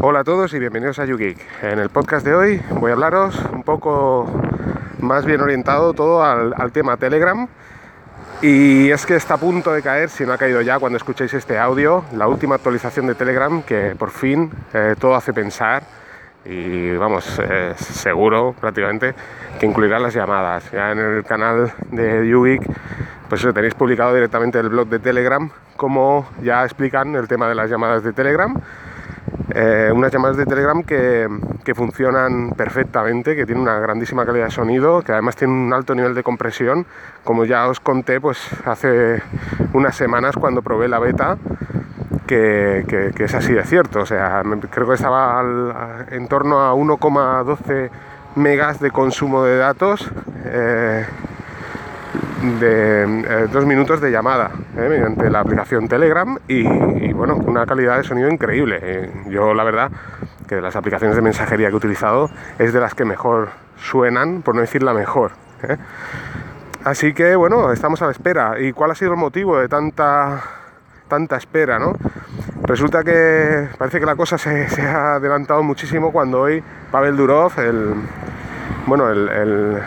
Hola a todos y bienvenidos a YouGeek. En el podcast de hoy voy a hablaros un poco más bien orientado todo al, tema Telegram. Y es que está a punto de caer, si no ha caído ya cuando escuchéis este audio, la última actualización de Telegram que por fin eh, todo hace pensar y vamos, eh, seguro prácticamente que incluirá las llamadas. Ya en el canal de YouGeek pues eso, tenéis publicado directamente el blog de Telegram, como ya explican el tema de las llamadas de Telegram eh, unas llamadas de Telegram que, funcionan perfectamente, que tienen una grandísima calidad de sonido, que además tienen un alto nivel de compresión, como ya os conté pues hace unas semanas cuando probé la beta, que, es así de cierto, o sea, creo que estaba en torno a 1,12 megas de consumo de datos. Eh, de eh, dos minutos de llamada eh, mediante la aplicación Telegram y, bueno, una calidad de sonido increíble. Eh, yo la verdad que de las aplicaciones de mensajería que he utilizado es de las que mejor suenan, por no decir la mejor. Así que bueno, estamos a la espera. ¿Y cuál ha sido el motivo de tanta, tanta espera? ¿no? Resulta que parece que la cosa se, ha adelantado muchísimo cuando hoy Pavel Durov, el, bueno, el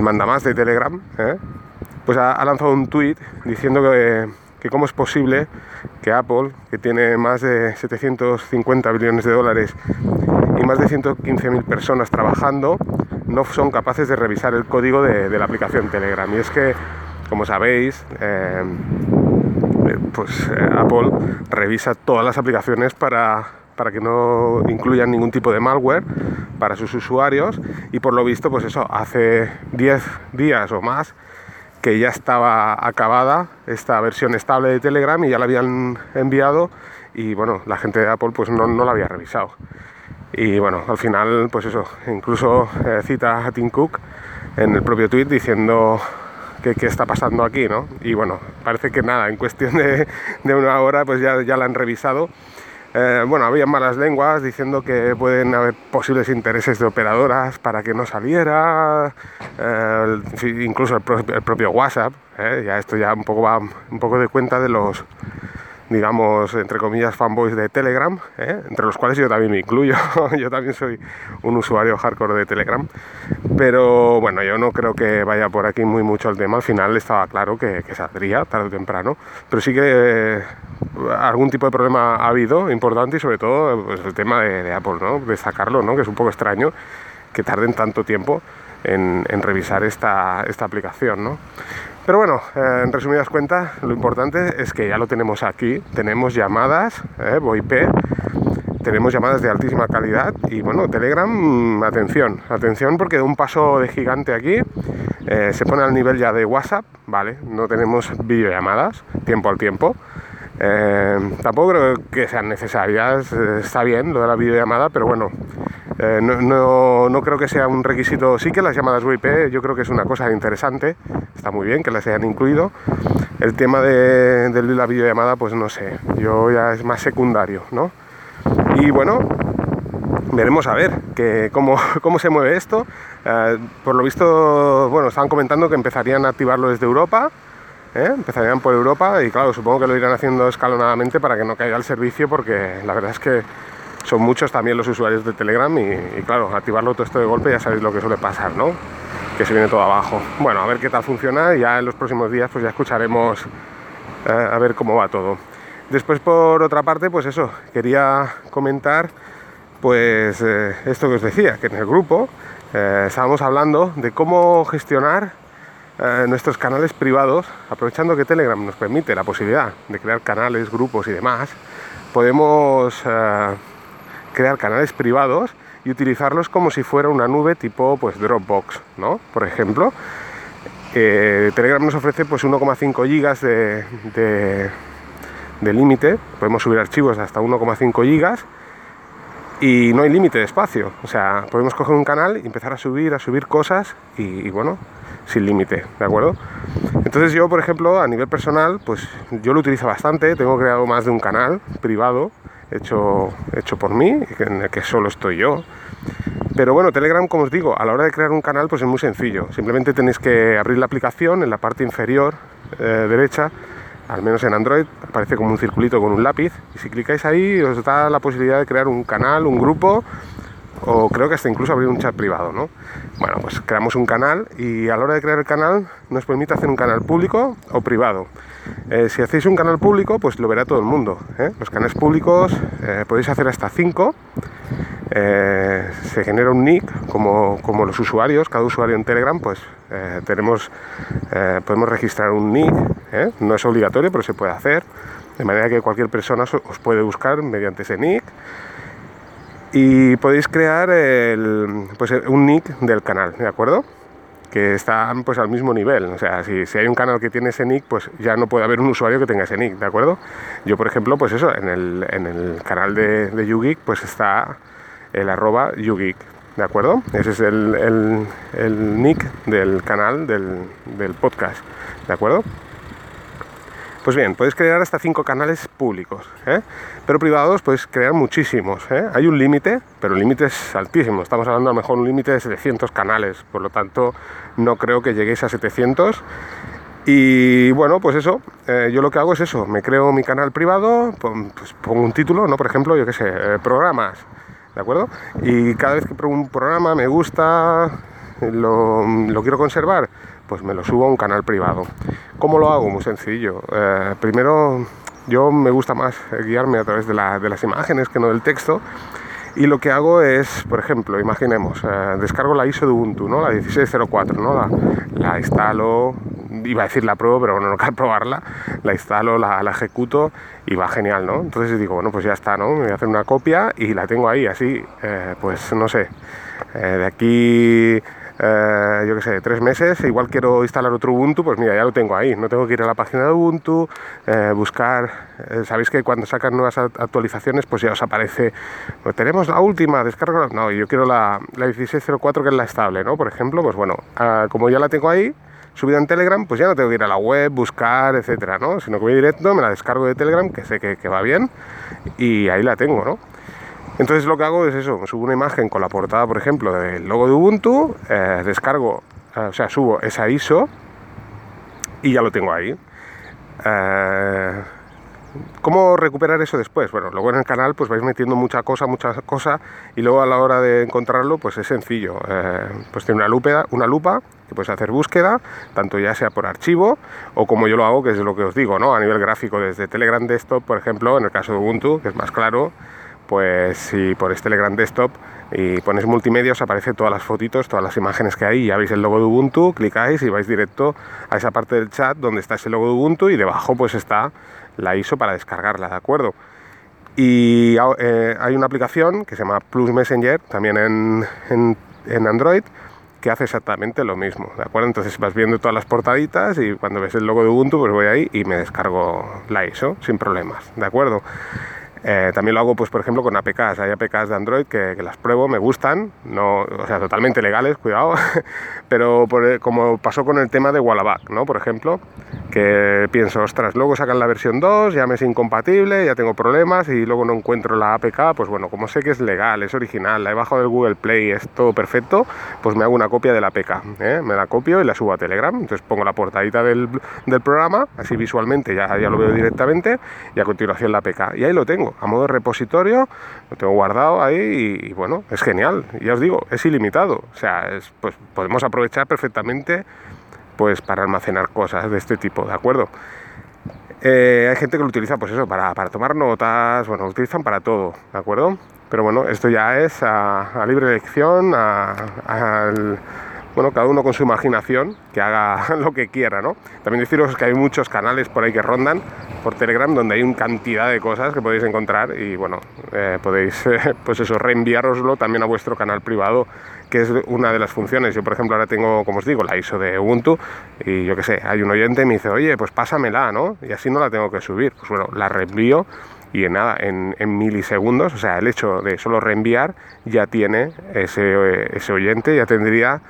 mandamás de Telegram, ¿eh? pues ha, lanzado un tweet diciendo que, que, cómo es posible que Apple, que tiene más de 750 billones de dólares y más de 115.000 personas trabajando, no son capaces de revisar el código de, la aplicación Telegram. Y es que, como sabéis, eh, pues eh, Apple revisa todas las aplicaciones para para que no incluyan ningún tipo de malware para sus usuarios. Y por lo visto pues eso hace 10 días o más que ya estaba acabada esta versión estable de Telegram y ya la habían enviado y bueno la gente de Apple pues no, no la había revisado. Y bueno al final pues eso incluso eh, cita a Tim Cook en el propio tweet diciendo qué, qué está pasando aquí no y bueno parece que nada en cuestión de, de una hora pues ya, ya la han revisado eh, bueno, había malas lenguas diciendo que pueden haber posibles intereses de operadoras para que no saliera, eh, incluso el, propio WhatsApp, eh, ya esto ya un poco va un poco de cuenta de los digamos, entre comillas, fanboys de Telegram, ¿eh? entre los cuales yo también me incluyo, yo también soy un usuario hardcore de Telegram, pero bueno, yo no creo que vaya por aquí muy mucho el tema, al final estaba claro que, saldría tarde o temprano, pero sí que eh, algún tipo de problema ha habido importante y sobre todo pues, el tema de, Apple, ¿no? de ¿no? que es un poco extraño que tarden tanto tiempo en, en revisar esta, esta aplicación. ¿no? Pero bueno, eh, en resumidas cuentas, lo importante es que ya lo tenemos aquí. Tenemos llamadas, eh, VoIP, tenemos llamadas de altísima calidad y bueno, Telegram, atención, atención porque de un paso de gigante aquí eh, se pone al nivel ya de WhatsApp, ¿vale? No tenemos videollamadas tiempo al tiempo. Eh, tampoco creo que sean necesarias, está bien lo de la videollamada, pero bueno, eh, no, creo que sea un requisito. Sí que las llamadas VoIP yo creo que es una cosa interesante, está muy bien que las hayan incluido. El tema de, la videollamada, pues no sé, yo ya es más secundario, ¿no? Y bueno, veremos a ver que, cómo, cómo se mueve esto. Eh, por lo visto, bueno, estaban comentando que empezarían a activarlo desde Europa. ¿eh? empezarían por Europa y claro, supongo que lo irán haciendo escalonadamente para que no caiga el servicio porque la verdad es que son muchos también los usuarios de Telegram y, claro, activarlo todo esto de golpe ya sabéis lo que suele pasar, ¿no? Que se viene todo abajo. Bueno, a ver qué tal funciona y ya en los próximos días pues ya escucharemos eh, a ver cómo va todo. Después por otra parte, pues eso, quería comentar pues eh, esto que os decía, que en el grupo eh, estábamos hablando de cómo gestionar nuestros canales privados, aprovechando que Telegram nos permite la posibilidad de crear canales, grupos y demás, podemos crear canales privados y utilizarlos como si fuera una nube tipo pues Dropbox, ¿no? Por ejemplo, eh, Telegram nos ofrece pues 1,5 gigas de, de, límite, podemos subir archivos hasta 1,5 gigas y no hay límite de espacio, o sea, podemos coger un canal y empezar a subir, a subir cosas y, bueno, sin límite, ¿de acuerdo? Entonces yo, por ejemplo, a nivel personal, pues yo lo utilizo bastante, tengo creado más de un canal privado hecho, hecho por mí, en el que solo estoy yo. Pero bueno, Telegram, como os digo, a la hora de crear un canal, pues es muy sencillo. Simplemente tenéis que abrir la aplicación en la parte inferior eh, derecha. al menos en Android, aparece como un circulito con un lápiz y si clicáis ahí os da la posibilidad de crear un canal, un grupo o creo que hasta incluso abrir un chat privado, ¿no? Bueno, pues creamos un canal y a la hora de crear el canal nos permite hacer un canal público o privado. Eh, si hacéis un canal público, pues lo verá todo el mundo. ¿eh? Los canales públicos eh, podéis hacer hasta 5. se genera un nick como, como, los usuarios, cada usuario en Telegram, pues tenemos, podemos registrar un nick. No es obligatorio, pero se puede hacer. De manera que cualquier persona os puede buscar mediante ese nick y podéis crear el, pues, un nick del canal, ¿de acuerdo? Que está pues al mismo nivel, o sea, si, si, hay un canal que tiene ese nick, pues ya no puede haber un usuario que tenga ese nick, ¿de acuerdo? Yo, por ejemplo, pues eso, en el, en el canal de, de YouGeek, pues está el arroba YouGeek, ¿de acuerdo? Ese es el, el, el nick del canal del, del podcast, ¿de acuerdo? Pues bien, podéis crear hasta cinco canales públicos, ¿eh? pero privados podéis crear muchísimos. ¿eh? Hay un límite, pero el límite es altísimo. Estamos hablando a lo mejor un límite de 700 canales, por lo tanto no creo que lleguéis a 700. Y bueno, pues eso, eh, yo lo que hago es eso, me creo mi canal privado, pues pongo un título, ¿no? Por ejemplo, yo qué sé, programas, ¿de acuerdo? Y cada vez que pongo un programa me gusta, lo quiero conservar, pues me lo subo a un canal privado. ¿Cómo lo hago? Muy sencillo. Eh, primero, yo me gusta más guiarme a través de, las imágenes que no del texto. Y lo que hago es, por ejemplo, imaginemos, eh, descargo la ISO de Ubuntu, ¿no? la 1604, ¿no? la, instalo, iba a decir la pruebo, pero bueno, no quiero probarla, la instalo, la, ejecuto y va genial, ¿no? Entonces digo, bueno, pues ya está, ¿no? Me voy a hacer una copia y la tengo ahí, así, eh, pues no sé, de aquí eh, yo qué sé, tres meses, igual quiero instalar otro Ubuntu, pues mira, ya lo tengo ahí, no tengo que ir a la página de Ubuntu, eh, buscar, eh, sabéis que cuando sacan nuevas actualizaciones, pues ya os aparece, pues tenemos la última, descarga, no, yo quiero la, la 1604 que es la estable, ¿no? Por ejemplo, pues bueno, ah, como ya la tengo ahí, subida en Telegram, pues ya no tengo que ir a la web, buscar, etcétera, ¿no? Sino que voy directo, me la descargo de Telegram, que sé que, que va bien, y ahí la tengo, ¿no? Entonces lo que hago es eso, subo una imagen con la portada, por ejemplo, del logo de Ubuntu, eh, descargo, eh, o sea, subo esa ISO y ya lo tengo ahí. Eh, ¿Cómo recuperar eso después? Bueno, luego en el canal pues vais metiendo mucha cosa, mucha cosa y luego a la hora de encontrarlo pues es sencillo. pues tiene una lupa, una lupa que puedes hacer búsqueda, tanto ya sea por archivo o como yo lo hago, que es lo que os digo, ¿no? A nivel gráfico, desde Telegram Desktop, por ejemplo, en el caso de Ubuntu, que es más claro, pues si ponéis Telegram Desktop y ponéis multimedia os aparece todas las fotitos, todas las imágenes que hay, ya veis el logo de Ubuntu, clicáis y vais directo a esa parte del chat donde está ese logo de Ubuntu y debajo pues está la ISO para descargarla, ¿de acuerdo? Y eh, hay una aplicación que se llama Plus Messenger, también en, en, Android, que hace exactamente lo mismo, ¿de acuerdo? Entonces vas viendo todas las portaditas y cuando ves el logo de Ubuntu, pues voy ahí y me descargo la ISO sin problemas, ¿de acuerdo? Eh, también lo hago, pues, por ejemplo, con APKs. Hay APKs de Android que, las pruebo, me gustan, no, o sea, totalmente legales, cuidado, pero como pasó con el tema de Wallaback, ¿no? Por ejemplo, que pienso, ostras, luego sacan la versión 2, ya me es incompatible, ya tengo problemas y luego no encuentro la APK, pues bueno, como sé que es legal, es original, la he bajado del Google Play, es todo perfecto, pues me hago una copia de la APK, ¿eh? me la copio y la subo a Telegram, entonces pongo la portadita del, del programa, así visualmente ya, ya lo veo directamente y a continuación la APK, y ahí lo tengo a modo de repositorio, lo tengo guardado ahí y, bueno, es genial. Ya os digo, es ilimitado. O sea, pues podemos aprovechar perfectamente pues para almacenar cosas de este tipo, ¿de acuerdo? Eh, hay gente que lo utiliza, pues eso, para, tomar notas, bueno, lo utilizan para todo, ¿de acuerdo? Pero bueno, esto ya es a, libre elección, bueno, cada uno con su imaginación, que haga lo que quiera, ¿no? También deciros que hay muchos canales por ahí que rondan por Telegram donde hay una cantidad de cosas que podéis encontrar y bueno, eh, podéis, pues eso, reenviároslo también a vuestro canal privado, que es una de las funciones. Yo, por ejemplo, ahora tengo, como os digo, la ISO de Ubuntu y yo qué sé, hay un oyente y me dice, oye, pues pásamela, ¿no? Y así no la tengo que subir. Pues bueno, la reenvío y en nada, en, milisegundos, o sea, el hecho de solo reenviar ya tiene ese, ese oyente, ya tendría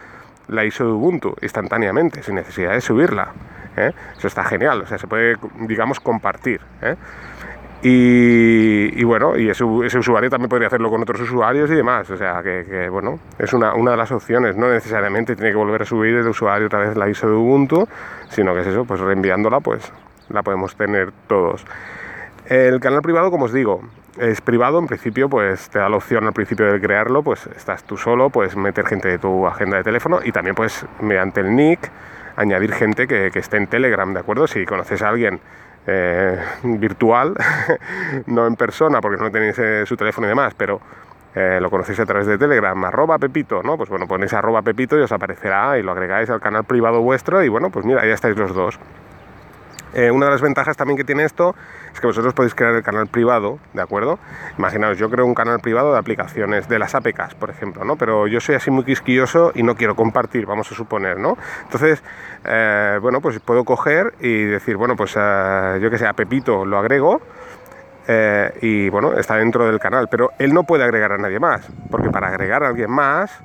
la ISO de Ubuntu instantáneamente, sin necesidad de subirla. ¿eh? Eso está genial, o sea, se puede, digamos, compartir. ¿eh? Y, bueno, y ese, usuario también podría hacerlo con otros usuarios y demás. O sea, que, bueno, es una, una, de las opciones. No necesariamente tiene que volver a subir el usuario otra vez la ISO de Ubuntu, sino que es eso, pues reenviándola, pues la podemos tener todos. El canal privado, como os digo, es privado, en principio, pues te da la opción al principio de crearlo, pues estás tú solo, puedes meter gente de tu agenda de teléfono y también puedes, mediante el nick, añadir gente que, que esté en Telegram, ¿de acuerdo? Si conoces a alguien eh, virtual, no en persona, porque no tenéis eh, su teléfono y demás, pero eh, lo conocéis a través de Telegram, arroba Pepito, ¿no? Pues bueno, ponéis arroba Pepito y os aparecerá y lo agregáis al canal privado vuestro y bueno, pues mira, ya estáis los dos. Eh, una de las ventajas también que tiene esto es que vosotros podéis crear el canal privado, ¿de acuerdo? Imaginaos, yo creo un canal privado de aplicaciones, de las APKs, por ejemplo, ¿no? Pero yo soy así muy quisquilloso y no quiero compartir, vamos a suponer, ¿no? Entonces, eh, bueno, pues puedo coger y decir, bueno, pues eh, yo que sé, a Pepito lo agrego, y bueno, está dentro del canal, pero él no puede agregar a nadie más, porque para agregar a alguien más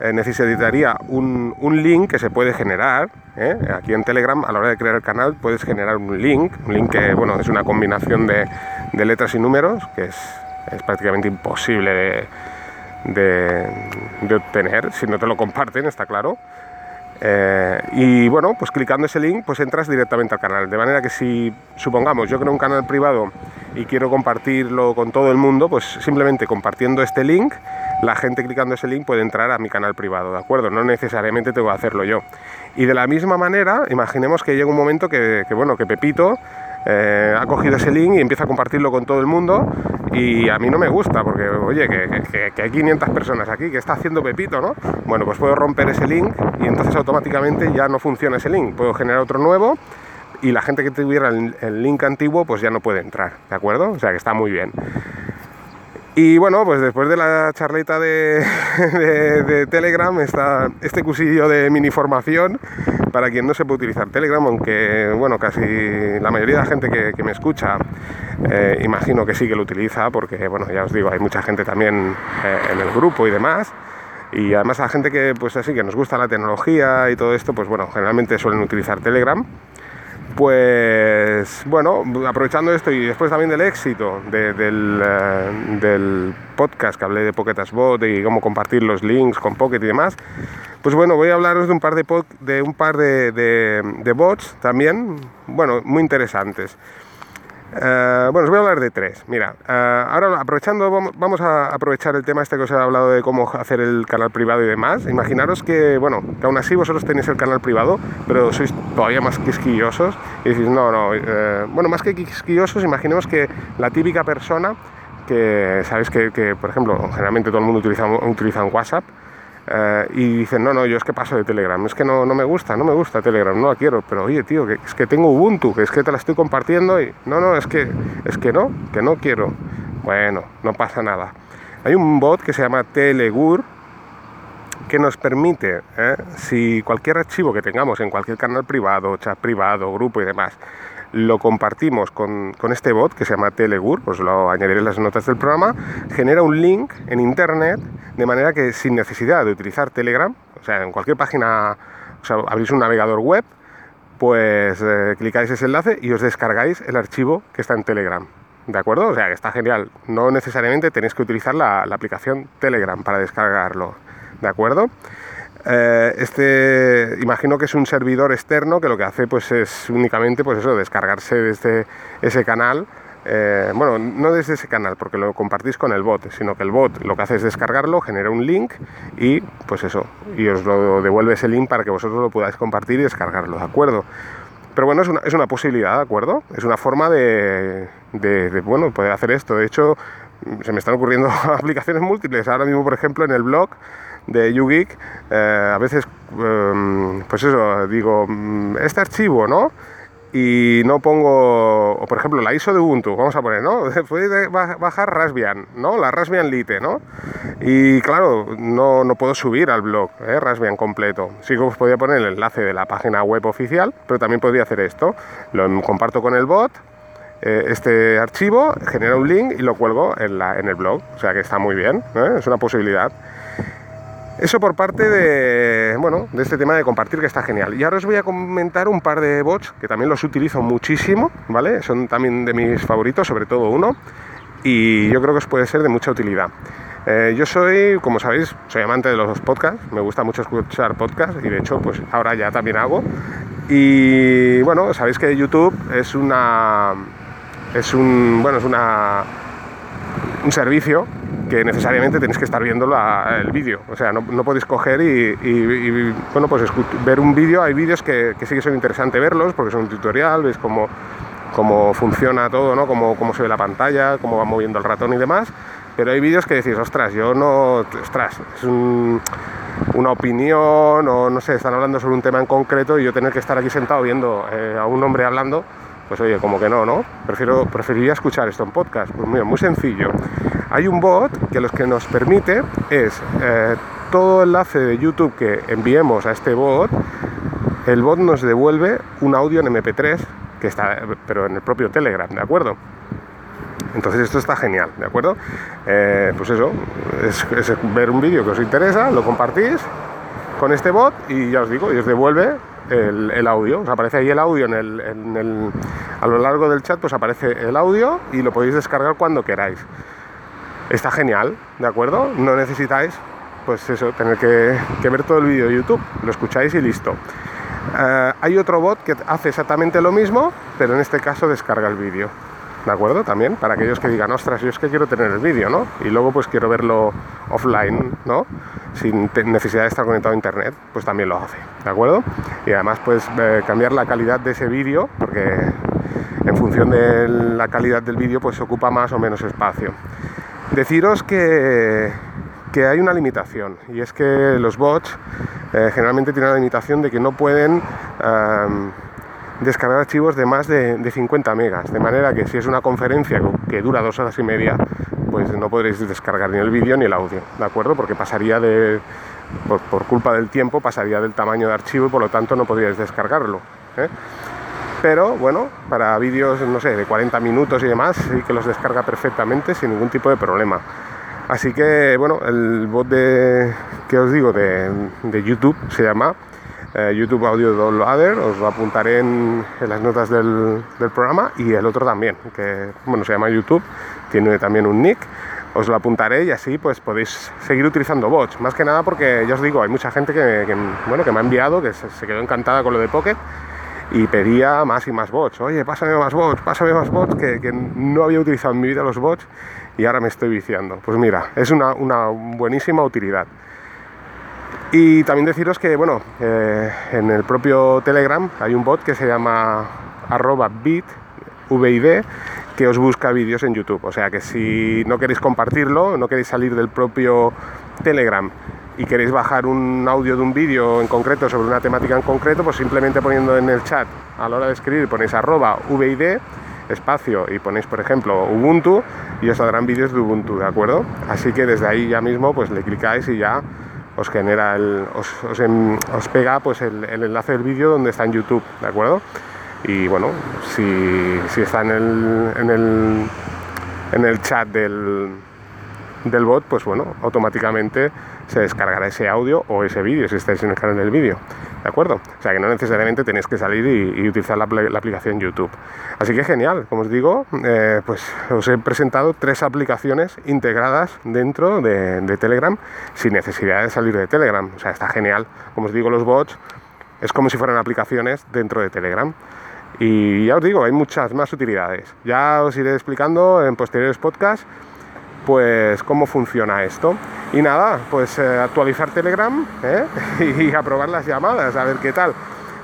eh, necesitaría un, un, link que se puede generar. ¿eh? Aquí en Telegram, a la hora de crear el canal, puedes generar un link, un link que bueno, es una combinación de, de letras y números, que es, es prácticamente imposible de, de, de, obtener si no te lo comparten, está claro. Eh, y bueno, pues clicando ese link, pues entras directamente al canal. De manera que si, supongamos, yo creo un canal privado y quiero compartirlo con todo el mundo, pues simplemente compartiendo este link, la gente clicando ese link puede entrar a mi canal privado, ¿de acuerdo? No necesariamente tengo que hacerlo yo. Y de la misma manera, imaginemos que llega un momento que, bueno, que Pepito eh, ha cogido ese link y empieza a compartirlo con todo el mundo y a mí no me gusta porque, oye, que, hay 500 personas aquí, que está haciendo Pepito, ¿no? Bueno, pues puedo romper ese link y entonces automáticamente ya no funciona ese link. Puedo generar otro nuevo y la gente que tuviera el, el link antiguo pues ya no puede entrar, ¿de acuerdo? O sea que está muy bien. Y bueno, pues después de la charleta de, Telegram está este cursillo de mini formación para quien no se puede utilizar Telegram, aunque bueno, casi la mayoría de la gente que, me escucha eh, imagino que sí que lo utiliza, porque bueno, ya os digo, hay mucha gente también eh, en el grupo y demás. Y además la gente que pues así que nos gusta la tecnología y todo esto, pues bueno, generalmente suelen utilizar Telegram pues bueno, aprovechando esto y después también del éxito eh, del, podcast que hablé de Pocket Bot y cómo compartir los links con Pocket y demás, pues bueno, voy a hablaros de un par de, de, un par de bots también, bueno, muy interesantes. Eh, bueno, os voy a hablar de tres. Mira, eh, ahora aprovechando, vamos a aprovechar el tema este que os he hablado de cómo hacer el canal privado y demás. Imaginaros que, bueno, que aún así vosotros tenéis el canal privado, pero sois todavía más quisquillosos y decís, no, no, eh, bueno, más que quisquillosos, imaginemos que la típica persona que, sabéis que, que, por ejemplo, generalmente todo el mundo utiliza, utiliza WhatsApp, eh, y dicen, no, no, yo es que paso de Telegram, es que no, no me gusta, no me gusta Telegram, no la quiero, pero oye, tío, que, es que tengo Ubuntu, que es que te la estoy compartiendo y no, no, es que, es que no, que no quiero. Bueno, no pasa nada. Hay un bot que se llama Telegur que nos permite, ¿eh? si cualquier archivo que tengamos en cualquier canal privado, chat privado, grupo y demás, lo compartimos con, con, este bot que se llama Telegur, os lo añadiré en las notas del programa, genera un link en internet de manera que sin necesidad de utilizar Telegram, o sea, en cualquier página, o sea, abrís un navegador web, pues eh, clicáis ese enlace y os descargáis el archivo que está en Telegram. ¿De acuerdo? O sea, que está genial. No necesariamente tenéis que utilizar la aplicación Telegram para descargarlo. ¿De acuerdo? Eh, este imagino que es un servidor externo que lo que hace pues es únicamente pues eso descargarse desde ese canal eh, bueno no desde ese canal porque lo compartís con el bot sino que el bot lo que hace es descargarlo genera un link y pues eso y os lo devuelve ese link para que vosotros lo podáis compartir y descargarlo de acuerdo pero bueno, es una, es una posibilidad, ¿de acuerdo? Es una forma de, de, de, bueno, poder hacer esto. De hecho, se me están ocurriendo aplicaciones múltiples. Ahora mismo, por ejemplo, en el blog de YouGeek, eh, a veces, em, pues eso, digo, mm, este archivo, ¿no? Y no pongo, o por ejemplo, la ISO de Ubuntu, vamos a poner, ¿no? Puede bajar Raspbian, ¿no? La Raspbian Lite, ¿no? Y claro, no, no puedo subir al blog, ¿eh? Raspbian completo. Sí que os podría poner el enlace de la página web oficial, pero también podría hacer esto. Lo comparto con el bot, eh, este archivo, genera un link y lo cuelgo en, la, en el blog. O sea que está muy bien, ¿eh? es una posibilidad. Eso por parte de, bueno, de este tema de compartir que está genial. Y ahora os voy a comentar un par de bots que también los utilizo muchísimo, ¿vale? Son también de mis favoritos, sobre todo uno, y yo creo que os puede ser de mucha utilidad. Eh, yo soy, como sabéis, soy amante de los podcasts, me gusta mucho escuchar podcasts y de hecho pues ahora ya también hago Y bueno, sabéis que YouTube es una es un bueno es una un servicio que necesariamente tenéis que estar viendo el vídeo. O sea, no, podéis coger y, bueno, pues ver un vídeo. Hay vídeos que, sí que son interesantes verlos porque son un tutorial, veis cómo, cómo funciona todo, ¿no? Cómo, cómo se ve la pantalla, cómo va moviendo el ratón y demás. Pero hay vídeos que decís, ostras, yo no, ostras, es una opinión o no sé, están hablando sobre un tema en concreto y yo tener que estar aquí sentado viendo eh, a un hombre hablando, pues oye, como que no, ¿no? Prefiero, preferiría escuchar esto en podcast. Pues mira, muy sencillo. Hay un bot que lo que nos permite es eh, todo enlace de YouTube que enviemos a este bot, el bot nos devuelve un audio en MP3 que está, pero en el propio Telegram, ¿de acuerdo? Entonces esto está genial, ¿de acuerdo? Eh, pues eso, es, ver un vídeo que os interesa, lo compartís con este bot y ya os digo, y os devuelve el, audio. Os aparece ahí el audio en el, a lo largo del chat, pues aparece el audio y lo podéis descargar cuando queráis. Está genial, ¿de acuerdo? No necesitáis, pues eso, tener que, ver todo el vídeo de YouTube. Lo escucháis y listo. Eh, hay otro bot que hace exactamente lo mismo, pero en este caso descarga el vídeo. ¿De acuerdo? También para aquellos que digan, ostras, yo es que quiero tener el vídeo, ¿no? Y luego pues quiero verlo offline, ¿no? Sin necesidad de estar conectado a internet, pues también lo hace, ¿de acuerdo? Y además pues eh, cambiar la calidad de ese vídeo, porque en función de la calidad del vídeo pues ocupa más o menos espacio. Deciros que, que hay una limitación y es que los bots eh, generalmente tienen la limitación de que no pueden descargar archivos de más de, 50 megas, de manera que si es una conferencia que dura dos horas y media, pues no podréis descargar ni el vídeo ni el audio, ¿de acuerdo? Porque pasaría de, por, culpa del tiempo, pasaría del tamaño de archivo y por lo tanto no podríais descargarlo. ¿eh? Pero bueno, para vídeos, no sé, de 40 minutos y demás, sí que los descarga perfectamente sin ningún tipo de problema. Así que bueno, el bot de, que os digo de, de YouTube se llama eh, YouTube Audio Downloader, os lo apuntaré en, las notas del, programa y el otro también, que bueno, se llama YouTube, tiene también un nick, os lo apuntaré y así pues podéis seguir utilizando bots, más que nada porque ya os digo, hay mucha gente que, bueno, que me ha enviado, que se, quedó encantada con lo de Pocket y pedía más y más bots, oye, pásame más bots, pásame más bots, que, no había utilizado en mi vida los bots y ahora me estoy viciando. Pues mira, es una, una buenísima utilidad. Y también deciros que, bueno, eh, en el propio Telegram hay un bot que se llama arroba bit, VID, que os busca vídeos en YouTube. O sea que si no queréis compartirlo, no queréis salir del propio Telegram y queréis bajar un audio de un vídeo en concreto sobre una temática en concreto, pues simplemente poniendo en el chat a la hora de escribir ponéis arroba VID espacio y ponéis por ejemplo Ubuntu y os saldrán vídeos de Ubuntu, ¿de acuerdo? Así que desde ahí ya mismo pues le clicáis y ya os genera el, os, pega pues el, enlace del vídeo donde está en YouTube, ¿de acuerdo? Y bueno, si, está en el, en el, en el chat del, del bot, pues bueno, automáticamente se descargará ese audio o ese vídeo si estáis en el canal vídeo. ¿De acuerdo? O sea que no necesariamente tenéis que salir y, utilizar la, aplicación YouTube. Así que genial, como os digo, eh, pues os he presentado tres aplicaciones integradas dentro de, de, Telegram sin necesidad de salir de Telegram. O sea, está genial. Como os digo, los bots es como si fueran aplicaciones dentro de Telegram. Y ya os digo, hay muchas más utilidades. Ya os iré explicando en posteriores podcasts pues cómo funciona esto. Y nada, pues eh, actualizar Telegram ¿eh? y aprobar las llamadas, a ver qué tal.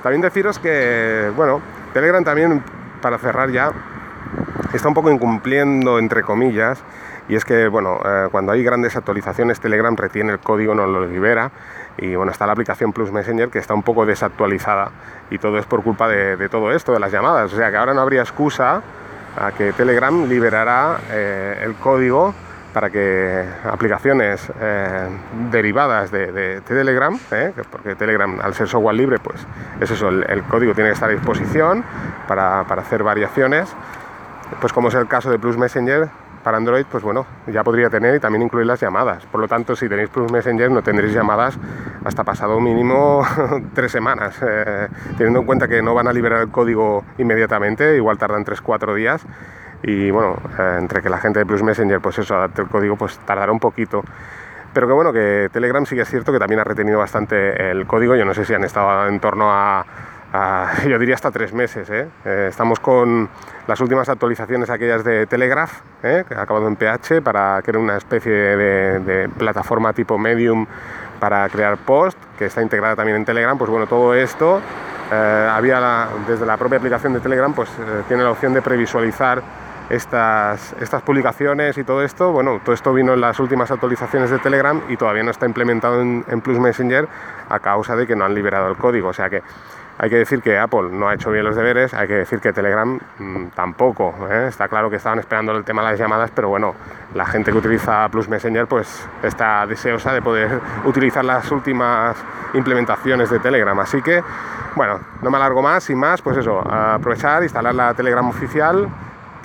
También deciros que, bueno, Telegram también, para cerrar ya, está un poco incumpliendo, entre comillas, y es que, bueno, eh, cuando hay grandes actualizaciones, Telegram retiene el código, no lo libera, y bueno, está la aplicación Plus Messenger que está un poco desactualizada, y todo es por culpa de, de todo esto, de las llamadas, o sea que ahora no habría excusa a que Telegram liberará el código para que aplicaciones eh, derivadas de, Telegram, eh, porque Telegram al ser software libre, pues es eso, el, código tiene que estar a disposición para, hacer variaciones, pues como es el caso de Plus Messenger, para Android, pues bueno, ya podría tener y también incluir las llamadas. Por lo tanto, si tenéis Plus Messenger no tendréis llamadas hasta pasado mínimo tres semanas, eh, teniendo en cuenta que no van a liberar el código inmediatamente, igual tardan 3-4 días y bueno, eh, entre que la gente de Plus Messenger pues eso adapte el código pues tardará un poquito. Pero que bueno, que Telegram sí que es cierto que también ha retenido bastante el código. Yo no sé si han estado en torno a, yo diría hasta tres meses. ¿eh? Eh, estamos con las últimas actualizaciones aquellas de Telegraph, ¿eh? que ha acabado en PH, para crear una especie de, plataforma tipo Medium para crear post, que está integrada también en Telegram. Pues bueno, todo esto había desde la propia aplicación de Telegram, pues tiene la opción de previsualizar estas, estas publicaciones y todo esto, bueno, todo esto vino en las últimas actualizaciones de Telegram y todavía no está implementado en, en Plus Messenger a causa de que no han liberado el código. O sea que hay que decir que Apple no ha hecho bien los deberes, hay que decir que Telegram mm, tampoco. ¿eh? Está claro que estaban esperando el tema de las llamadas, pero bueno, la gente que utiliza Plus Messenger pues está deseosa de poder utilizar las últimas implementaciones de Telegram. Así que, bueno, no me alargo más, sin más, pues eso, aprovechar, instalar la Telegram oficial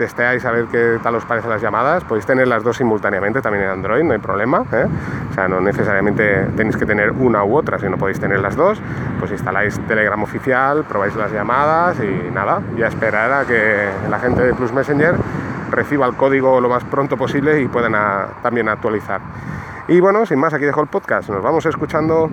testeáis a ver qué tal os parecen las llamadas. Podéis tener las dos simultáneamente también en Android, no hay problema. ¿eh? O sea, no necesariamente tenéis que tener una u otra, sino podéis tener las dos. Pues instaláis Telegram oficial, probáis las llamadas y nada, ya esperar a que la gente de Plus Messenger reciba el código lo más pronto posible y puedan también actualizar. Y bueno, sin más, aquí dejo el podcast. Nos vamos escuchando